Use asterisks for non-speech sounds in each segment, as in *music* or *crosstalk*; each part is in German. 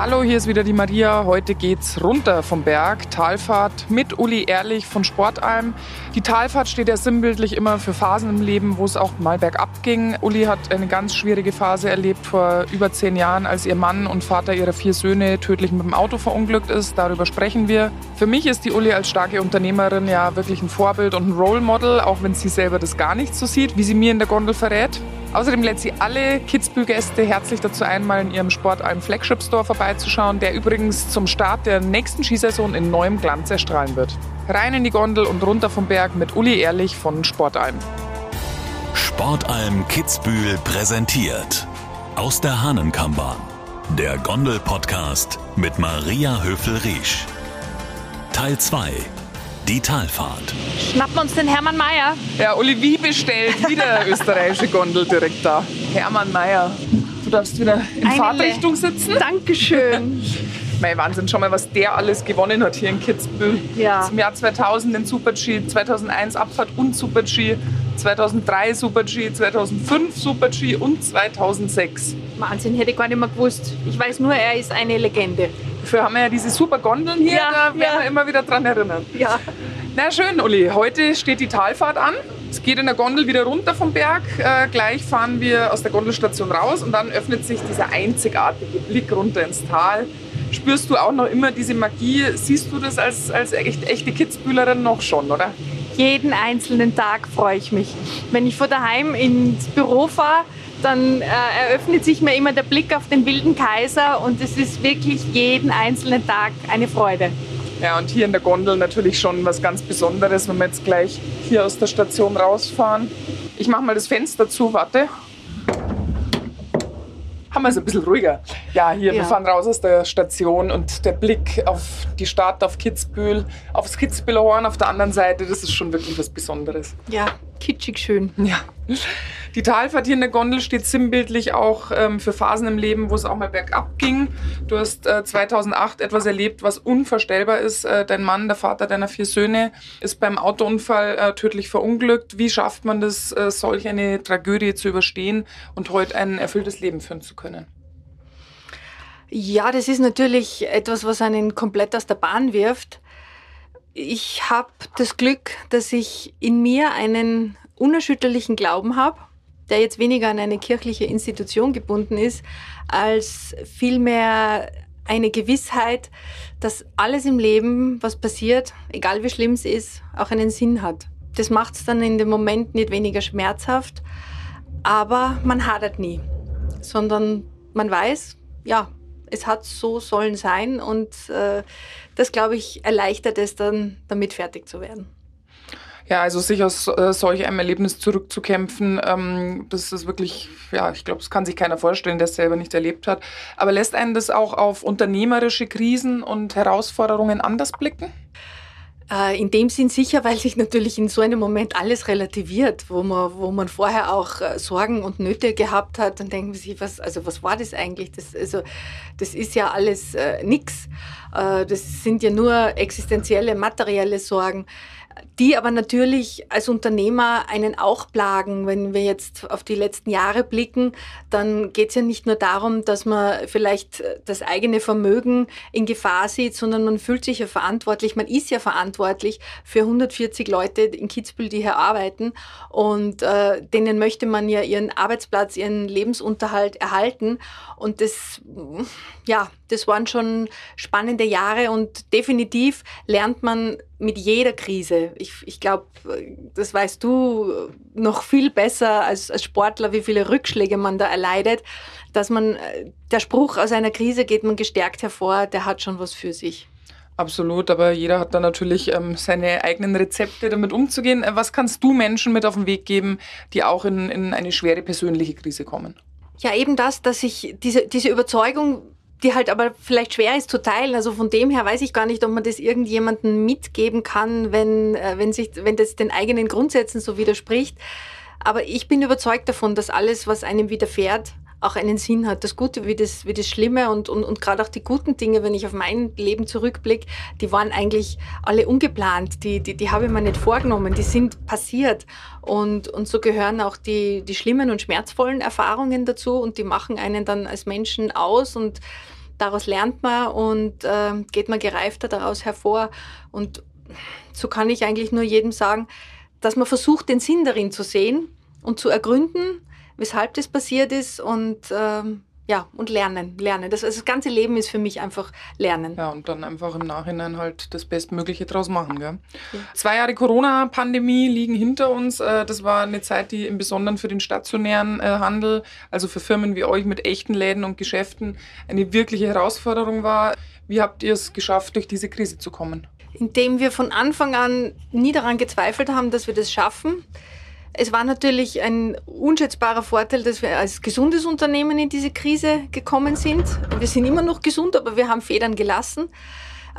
Hallo, hier ist wieder die Maria. Heute geht's runter vom Berg. Talfahrt mit Uli Ehrlich von Sportalm. Die Talfahrt steht ja sinnbildlich immer für Phasen im Leben, wo es auch mal bergab ging. Uli hat eine ganz schwierige Phase erlebt vor über zehn Jahren, als ihr Mann und Vater ihrer vier Söhne tödlich mit dem Auto verunglückt ist. Darüber sprechen wir. Für mich ist die Uli als starke Unternehmerin ja wirklich ein Vorbild und ein Role Model, auch wenn sie selber das gar nicht so sieht, wie sie mir in der Gondel verrät. Außerdem lädt sie alle Kitzbühel-Gäste herzlich dazu ein, mal in ihrem Sportalm Flagship Store vorbeizuschauen, der übrigens zum Start der nächsten Skisaison in neuem Glanz erstrahlen wird. Rein in die Gondel und runter vom Berg mit Uli Ehrlich von Sportalm. Sportalm Kitzbühel präsentiert aus der Hahnenkammbahn. Der Gondel-Podcast mit Maria Höfel-Riesch. Teil 2 die Talfahrt. Schnappen wir uns den Hermann Mayer. Ja, Uli, wie bestellt? Wieder *laughs* österreichische Gondel direkt da. Hermann Mayer. Du darfst wieder in Eine Fahrtrichtung sitzen. Dankeschön. *laughs* Mein Wahnsinn, schon mal, was der alles gewonnen hat hier in Kitzbühel. Ja. Zum Jahr 2000 den Super-G, 2001 Abfahrt und Super-G, 2003 Super-G, 2005 Super-G und 2006. Wahnsinn, hätte ich gar nicht mehr gewusst. Ich weiß nur, er ist eine Legende. Dafür haben wir ja diese super Gondeln hier, Ja, da werden ja. wir immer wieder dran erinnern. Ja. Na schön, Uli. Heute steht die Talfahrt an. Es geht in der Gondel wieder runter vom Berg. Äh, gleich fahren wir aus der Gondelstation raus und dann öffnet sich dieser einzigartige Blick runter ins Tal. Spürst du auch noch immer diese Magie? Siehst du das als, als echt, echte Kitzbühlerin noch schon, oder? Jeden einzelnen Tag freue ich mich. Wenn ich von daheim ins Büro fahre, dann äh, eröffnet sich mir immer der Blick auf den wilden Kaiser und es ist wirklich jeden einzelnen Tag eine Freude. Ja, und hier in der Gondel natürlich schon was ganz Besonderes, wenn wir jetzt gleich hier aus der Station rausfahren. Ich mache mal das Fenster zu, warte. Haben wir es ein bisschen ruhiger. Ja, hier, wir Ja. fahren raus aus der Station und der Blick auf die Stadt, auf Kitzbühel, aufs Kitzbüheler Horn auf der anderen Seite, das ist schon wirklich was Besonderes. Ja, kitschig schön. Ja. Die Talfahrt hier in der Gondel steht sinnbildlich auch ähm, für Phasen im Leben, wo es auch mal bergab ging. Du hast äh, 2008 etwas erlebt, was unvorstellbar ist. Äh, dein Mann, der Vater deiner vier Söhne, ist beim Autounfall äh, tödlich verunglückt. Wie schafft man das, äh, solch eine Tragödie zu überstehen und heute ein erfülltes Leben führen zu können? Ja, das ist natürlich etwas, was einen komplett aus der Bahn wirft. Ich habe das Glück, dass ich in mir einen unerschütterlichen Glauben habe, der jetzt weniger an eine kirchliche Institution gebunden ist, als vielmehr eine Gewissheit, dass alles im Leben, was passiert, egal wie schlimm es ist, auch einen Sinn hat. Das macht es dann in dem Moment nicht weniger schmerzhaft, aber man hadert nie, sondern man weiß, ja, es hat so sollen sein und äh, das, glaube ich, erleichtert es dann, damit fertig zu werden. Ja, also sich aus äh, solch einem Erlebnis zurückzukämpfen, ähm, das ist wirklich, ja, ich glaube, das kann sich keiner vorstellen, der es selber nicht erlebt hat. Aber lässt einen das auch auf unternehmerische Krisen und Herausforderungen anders blicken? Äh, in dem Sinn sicher, weil sich natürlich in so einem Moment alles relativiert, wo man, wo man vorher auch äh, Sorgen und Nöte gehabt hat, dann denken Sie, was, also was war das eigentlich? Das, also, das ist ja alles äh, nix. Äh, das sind ja nur existenzielle, materielle Sorgen die aber natürlich als Unternehmer einen auch plagen. Wenn wir jetzt auf die letzten Jahre blicken, dann geht es ja nicht nur darum, dass man vielleicht das eigene Vermögen in Gefahr sieht, sondern man fühlt sich ja verantwortlich, man ist ja verantwortlich für 140 Leute in Kitzbühel, die hier arbeiten und äh, denen möchte man ja ihren Arbeitsplatz, ihren Lebensunterhalt erhalten und das, ja, das waren schon spannende Jahre und definitiv lernt man mit jeder Krise. Ich, ich glaube, das weißt du noch viel besser als, als Sportler, wie viele Rückschläge man da erleidet, dass man, der Spruch aus einer Krise geht man gestärkt hervor, der hat schon was für sich. Absolut, aber jeder hat da natürlich ähm, seine eigenen Rezepte, damit umzugehen. Äh, Was kannst du Menschen mit auf den Weg geben, die auch in, in eine schwere persönliche Krise kommen? Ja, eben das, dass ich diese, diese Überzeugung die halt aber vielleicht schwer ist zu teilen. Also von dem her weiß ich gar nicht, ob man das irgendjemandem mitgeben kann, wenn, äh, wenn, sich, wenn das den eigenen Grundsätzen so widerspricht. Aber ich bin überzeugt davon, dass alles, was einem widerfährt, auch einen Sinn hat. Das Gute wie das, wie das Schlimme und, und, und gerade auch die guten Dinge, wenn ich auf mein Leben zurückblicke, die waren eigentlich alle ungeplant. Die, die, die habe ich mir nicht vorgenommen. Die sind passiert. Und, und so gehören auch die, die schlimmen und schmerzvollen Erfahrungen dazu und die machen einen dann als Menschen aus und daraus lernt man und äh, geht man gereifter daraus hervor. Und so kann ich eigentlich nur jedem sagen, dass man versucht, den Sinn darin zu sehen und zu ergründen, weshalb das passiert ist und ähm, ja, und lernen, lernen. Das, also das ganze Leben ist für mich einfach Lernen. Ja, und dann einfach im Nachhinein halt das Bestmögliche draus machen. Gell? Ja. Zwei Jahre Corona-Pandemie liegen hinter uns. Äh, das war eine Zeit, die im Besonderen für den stationären äh, Handel, also für Firmen wie euch mit echten Läden und Geschäften, eine wirkliche Herausforderung war. Wie habt ihr es geschafft, durch diese Krise zu kommen? Indem wir von Anfang an nie daran gezweifelt haben, dass wir das schaffen es war natürlich ein unschätzbarer Vorteil, dass wir als gesundes Unternehmen in diese Krise gekommen sind. Wir sind immer noch gesund, aber wir haben Federn gelassen.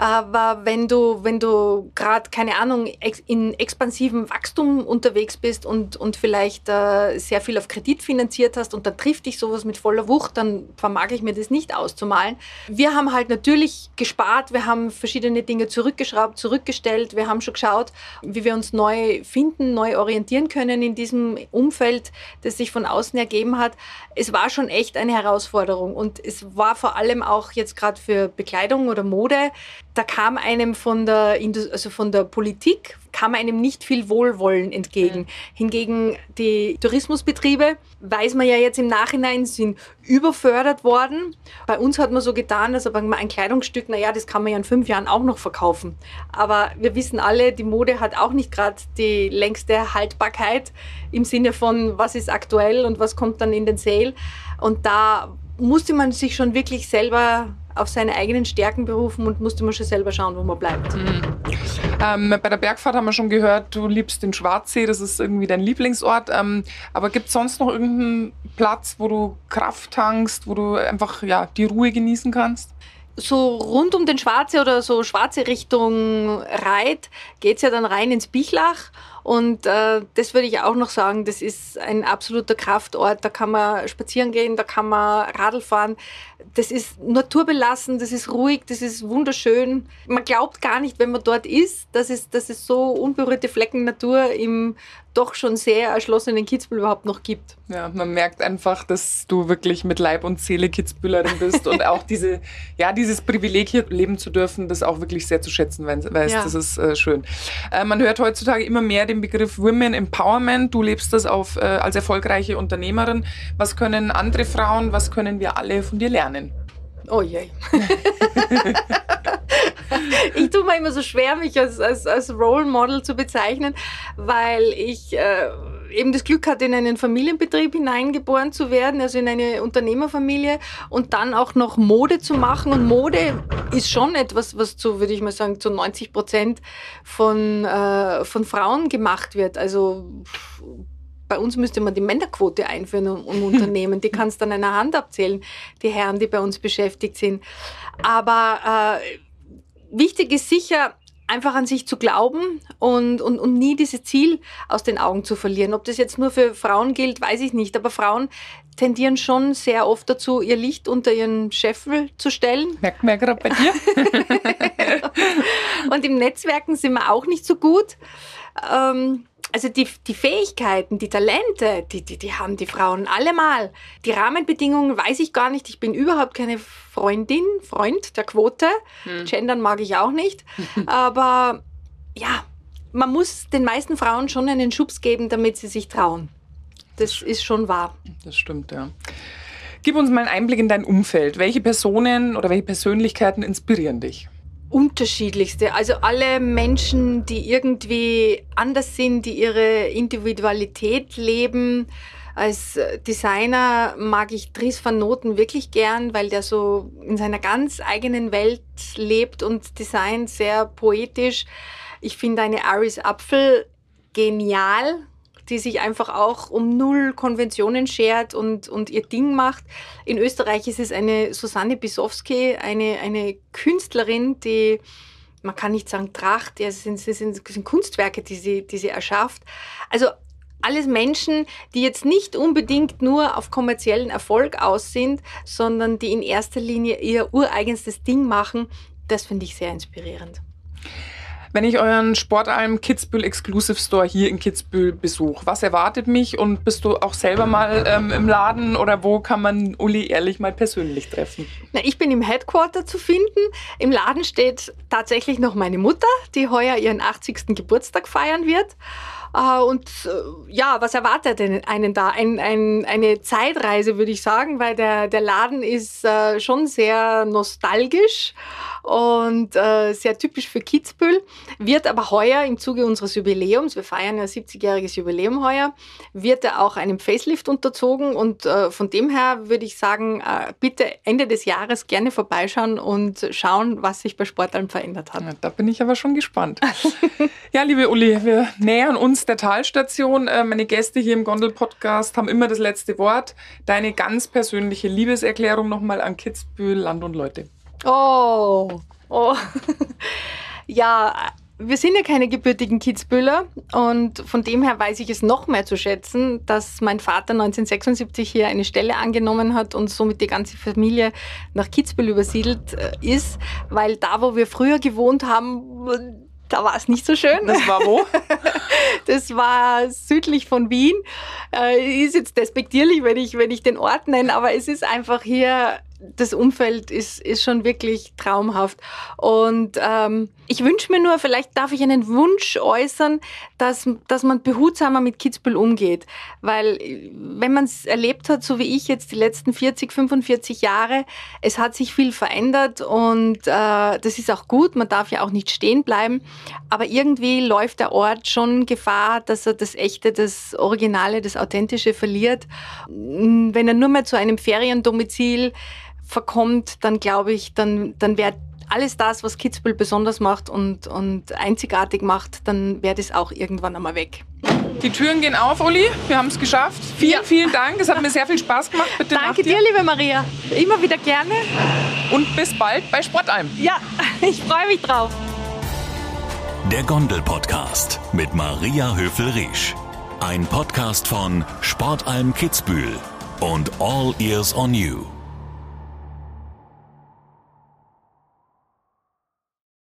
Aber wenn du, wenn du gerade, keine Ahnung, in expansivem Wachstum unterwegs bist und, und vielleicht äh, sehr viel auf Kredit finanziert hast und dann trifft dich sowas mit voller Wucht, dann vermag ich mir das nicht auszumalen. Wir haben halt natürlich gespart, wir haben verschiedene Dinge zurückgeschraubt, zurückgestellt, wir haben schon geschaut, wie wir uns neu finden, neu orientieren können in diesem Umfeld, das sich von außen ergeben hat. Es war schon echt eine Herausforderung und es war vor allem auch jetzt gerade für Bekleidung oder Mode da kam einem von der, also von der Politik, kam einem nicht viel Wohlwollen entgegen. Mhm. Hingegen die Tourismusbetriebe, weiß man ja jetzt im Nachhinein, sind überfördert worden. Bei uns hat man so getan, dass aber ein Kleidungsstück, naja, das kann man ja in fünf Jahren auch noch verkaufen. Aber wir wissen alle, die Mode hat auch nicht gerade die längste Haltbarkeit im Sinne von, was ist aktuell und was kommt dann in den Sale. Und da musste man sich schon wirklich selber auf seine eigenen Stärken berufen und musste man schon selber schauen, wo man bleibt. Mhm. Ähm, bei der Bergfahrt haben wir schon gehört, du liebst den Schwarzsee, das ist irgendwie dein Lieblingsort. Ähm, aber gibt es sonst noch irgendeinen Platz, wo du Kraft tankst, wo du einfach ja, die Ruhe genießen kannst? so rund um den Schwarze oder so schwarze Richtung Reit geht es ja dann rein ins Bichlach. Und äh, das würde ich auch noch sagen, das ist ein absoluter Kraftort. Da kann man spazieren gehen, da kann man Radl fahren. Das ist naturbelassen, das ist ruhig, das ist wunderschön. Man glaubt gar nicht, wenn man dort ist, dass es, dass es so unberührte Flecken Natur im doch schon sehr erschlossenen Kitzbühel überhaupt noch gibt. Ja, man merkt einfach, dass du wirklich mit Leib und Seele Kitzbühlerin bist und auch diese, ja, dieses Privileg hier leben zu dürfen, das auch wirklich sehr zu schätzen weißt. Ja. Das ist äh, schön. Äh, man hört heutzutage immer mehr den Begriff Women Empowerment. Du lebst das auf, äh, als erfolgreiche Unternehmerin. Was können andere Frauen, was können wir alle von dir lernen? Oh je. ich tue mir immer so schwer, mich als, als, als Role Model zu bezeichnen, weil ich äh, eben das Glück hatte, in einen Familienbetrieb hineingeboren zu werden, also in eine Unternehmerfamilie und dann auch noch Mode zu machen. Und Mode ist schon etwas, was zu, würde ich mal sagen, zu 90 Prozent von, äh, von Frauen gemacht wird. Also bei uns müsste man die Männerquote einführen im *laughs* Unternehmen. Die kannst du an einer Hand abzählen, die Herren, die bei uns beschäftigt sind. Aber äh, wichtig ist sicher, einfach an sich zu glauben und, und, und nie dieses Ziel aus den Augen zu verlieren. Ob das jetzt nur für Frauen gilt, weiß ich nicht. Aber Frauen tendieren schon sehr oft dazu, ihr Licht unter ihren Scheffel zu stellen. Merkt man ja gerade bei dir. *laughs* und im Netzwerken sind wir auch nicht so gut. Ähm, also die, die Fähigkeiten, die Talente, die, die, die haben die Frauen allemal. Die Rahmenbedingungen weiß ich gar nicht. Ich bin überhaupt keine Freundin, Freund der Quote. Hm. Gendern mag ich auch nicht. *laughs* Aber ja, man muss den meisten Frauen schon einen Schubs geben, damit sie sich trauen. Das ist schon wahr. Das stimmt, ja. Gib uns mal einen Einblick in dein Umfeld. Welche Personen oder welche Persönlichkeiten inspirieren dich? Unterschiedlichste. Also alle Menschen, die irgendwie anders sind, die ihre Individualität leben. Als Designer mag ich Dries van Noten wirklich gern, weil der so in seiner ganz eigenen Welt lebt und designt sehr poetisch. Ich finde eine Aris Apfel genial die sich einfach auch um null Konventionen schert und, und ihr Ding macht. In Österreich ist es eine Susanne Bisowski, eine, eine Künstlerin, die man kann nicht sagen Tracht, es sind, es sind, sind Kunstwerke, die sie, die sie erschafft. Also alles Menschen, die jetzt nicht unbedingt nur auf kommerziellen Erfolg aus sind, sondern die in erster Linie ihr ureigenstes Ding machen, das finde ich sehr inspirierend. Wenn ich euren Sportalm Kitzbühel Exclusive Store hier in Kitzbühel besuche, was erwartet mich und bist du auch selber mal ähm, im Laden oder wo kann man Uli ehrlich mal persönlich treffen? Na, ich bin im Headquarter zu finden. Im Laden steht tatsächlich noch meine Mutter, die heuer ihren 80. Geburtstag feiern wird. Äh, und äh, ja, was erwartet denn einen da? Ein, ein, eine Zeitreise, würde ich sagen, weil der, der Laden ist äh, schon sehr nostalgisch und äh, sehr typisch für Kitzbühel, wird aber heuer im Zuge unseres Jubiläums, wir feiern ja 70-jähriges Jubiläum heuer, wird er auch einem Facelift unterzogen und von dem her würde ich sagen, bitte Ende des Jahres gerne vorbeischauen und schauen, was sich bei Sportalm verändert hat. Ja, da bin ich aber schon gespannt. *laughs* ja, liebe Uli, wir nähern uns der Talstation. Äh, meine Gäste hier im Gondel-Podcast haben immer das letzte Wort. Deine ganz persönliche Liebeserklärung nochmal an Kitzbühel, Land und Leute. Oh, oh. *laughs* ja, wir sind ja keine gebürtigen Kitzbühler und von dem her weiß ich es noch mehr zu schätzen, dass mein Vater 1976 hier eine Stelle angenommen hat und somit die ganze Familie nach Kitzbühel übersiedelt äh, ist, weil da, wo wir früher gewohnt haben, da war es nicht so schön. Das war wo? *laughs* Das war südlich von Wien. Äh, ist jetzt despektierlich, wenn ich, wenn ich den Ort nenne, aber es ist einfach hier das Umfeld ist, ist schon wirklich traumhaft. Und ähm, ich wünsche mir nur, vielleicht darf ich einen Wunsch äußern, dass, dass man behutsamer mit Kitzbühel umgeht. Weil wenn man es erlebt hat, so wie ich jetzt die letzten 40, 45 Jahre, es hat sich viel verändert und äh, das ist auch gut, man darf ja auch nicht stehen bleiben. Aber irgendwie läuft der Ort schon Gefahr, dass er das Echte, das Originale, das Authentische verliert. Wenn er nur mehr zu einem Feriendomizil verkommt, dann glaube ich, dann, dann wäre alles das, was Kitzbühel besonders macht und, und einzigartig macht, dann wäre das auch irgendwann einmal weg. Die Türen gehen auf, Uli. Wir haben es geschafft. Vielen, ja. vielen Dank. Es hat mir sehr viel Spaß gemacht. Bitte Danke dir, liebe Maria. Immer wieder gerne. Und bis bald bei Sportalm. Ja, *laughs* ich freue mich drauf. Der Gondel-Podcast mit Maria Höfel-Riesch. Ein Podcast von Sportalm Kitzbühel und All Ears on You.